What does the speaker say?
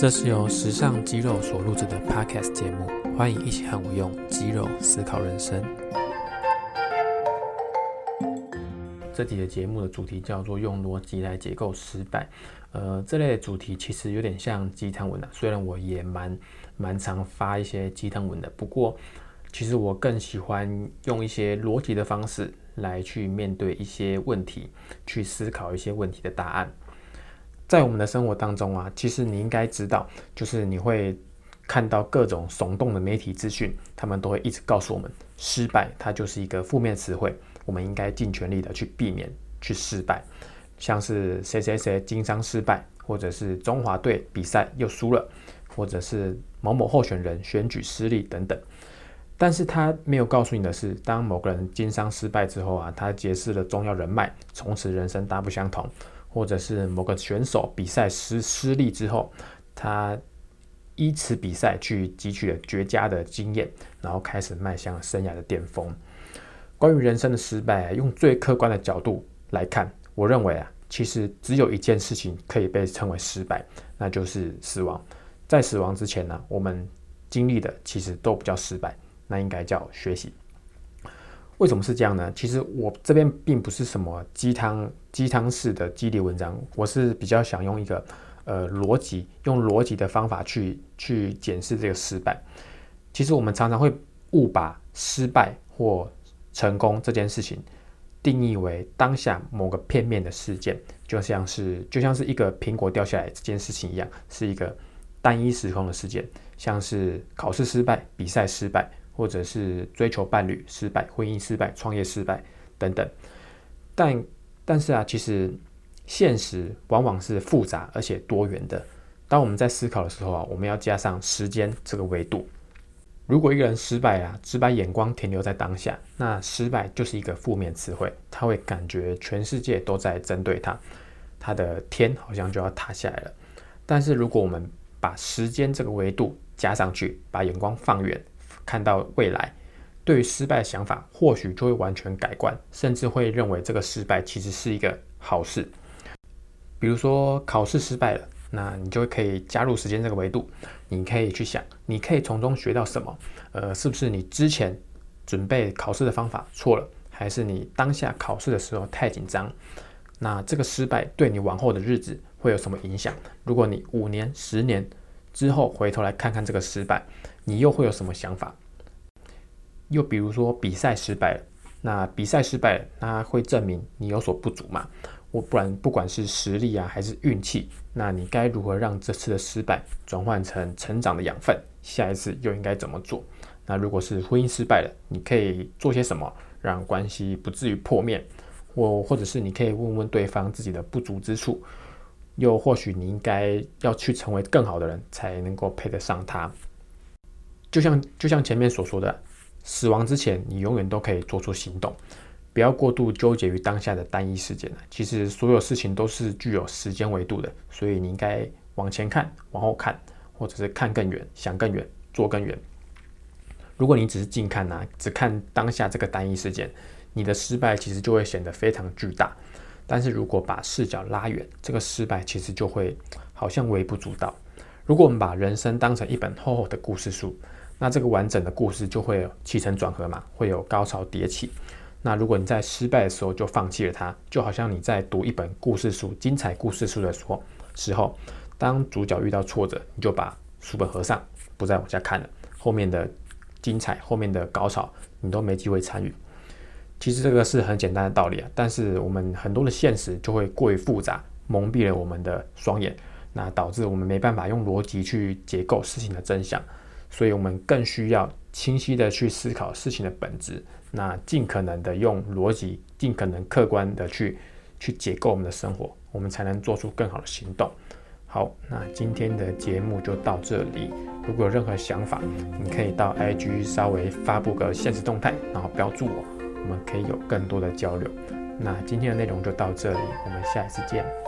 这是由时尚肌肉所录制的 Podcast 节目，欢迎一起和我用肌肉思考人生。这集的节目的主题叫做“用逻辑来解构失败”。呃，这类主题其实有点像鸡汤文的，虽然我也蛮蛮常发一些鸡汤文的，不过其实我更喜欢用一些逻辑的方式来去面对一些问题，去思考一些问题的答案。在我们的生活当中啊，其实你应该知道，就是你会看到各种耸动的媒体资讯，他们都会一直告诉我们，失败它就是一个负面词汇，我们应该尽全力的去避免去失败，像是谁谁谁经商失败，或者是中华队比赛又输了，或者是某某候选人选举失利等等。但是他没有告诉你的是，当某个人经商失败之后啊，他结识了重要人脉，从此人生大不相同。或者是某个选手比赛失失利之后，他依此比赛去汲取了绝佳的经验，然后开始迈向生涯的巅峰。关于人生的失败，用最客观的角度来看，我认为啊，其实只有一件事情可以被称为失败，那就是死亡。在死亡之前呢，我们经历的其实都不叫失败，那应该叫学习。为什么是这样呢？其实我这边并不是什么鸡汤鸡汤式的激励文章，我是比较想用一个呃逻辑，用逻辑的方法去去检视这个失败。其实我们常常会误把失败或成功这件事情定义为当下某个片面的事件，就像是就像是一个苹果掉下来这件事情一样，是一个单一时空的事件，像是考试失败、比赛失败。或者是追求伴侣失败、婚姻失败、创业失败等等，但但是啊，其实现实往往是复杂而且多元的。当我们在思考的时候啊，我们要加上时间这个维度。如果一个人失败啊，只把眼光停留在当下，那失败就是一个负面词汇，他会感觉全世界都在针对他，他的天好像就要塌下来了。但是如果我们把时间这个维度加上去，把眼光放远。看到未来，对于失败的想法或许就会完全改观，甚至会认为这个失败其实是一个好事。比如说考试失败了，那你就可以加入时间这个维度，你可以去想，你可以从中学到什么？呃，是不是你之前准备考试的方法错了，还是你当下考试的时候太紧张？那这个失败对你往后的日子会有什么影响？如果你五年、十年之后回头来看看这个失败，你又会有什么想法？又比如说比赛失败了，那比赛失败了，那会证明你有所不足嘛？我不然不管是实力啊还是运气，那你该如何让这次的失败转换成成长的养分？下一次又应该怎么做？那如果是婚姻失败了，你可以做些什么让关系不至于破灭？或或者是你可以问问对方自己的不足之处，又或许你应该要去成为更好的人，才能够配得上他。就像就像前面所说的，死亡之前，你永远都可以做出行动，不要过度纠结于当下的单一事件其实所有事情都是具有时间维度的，所以你应该往前看，往后看，或者是看更远，想更远，做更远。如果你只是近看呢，只看当下这个单一事件，你的失败其实就会显得非常巨大。但是如果把视角拉远，这个失败其实就会好像微不足道。如果我们把人生当成一本厚厚的故事书，那这个完整的故事就会起承转合嘛，会有高潮迭起。那如果你在失败的时候就放弃了它，就好像你在读一本故事书、精彩故事书的时候，时候，当主角遇到挫折，你就把书本合上，不再往下看了。后面的精彩、后面的高潮，你都没机会参与。其实这个是很简单的道理啊，但是我们很多的现实就会过于复杂，蒙蔽了我们的双眼，那导致我们没办法用逻辑去解构事情的真相。所以，我们更需要清晰的去思考事情的本质，那尽可能的用逻辑，尽可能客观的去去解构我们的生活，我们才能做出更好的行动。好，那今天的节目就到这里。如果有任何想法，你可以到 IG 稍微发布个现实动态，然后标注我，我们可以有更多的交流。那今天的内容就到这里，我们下一次见。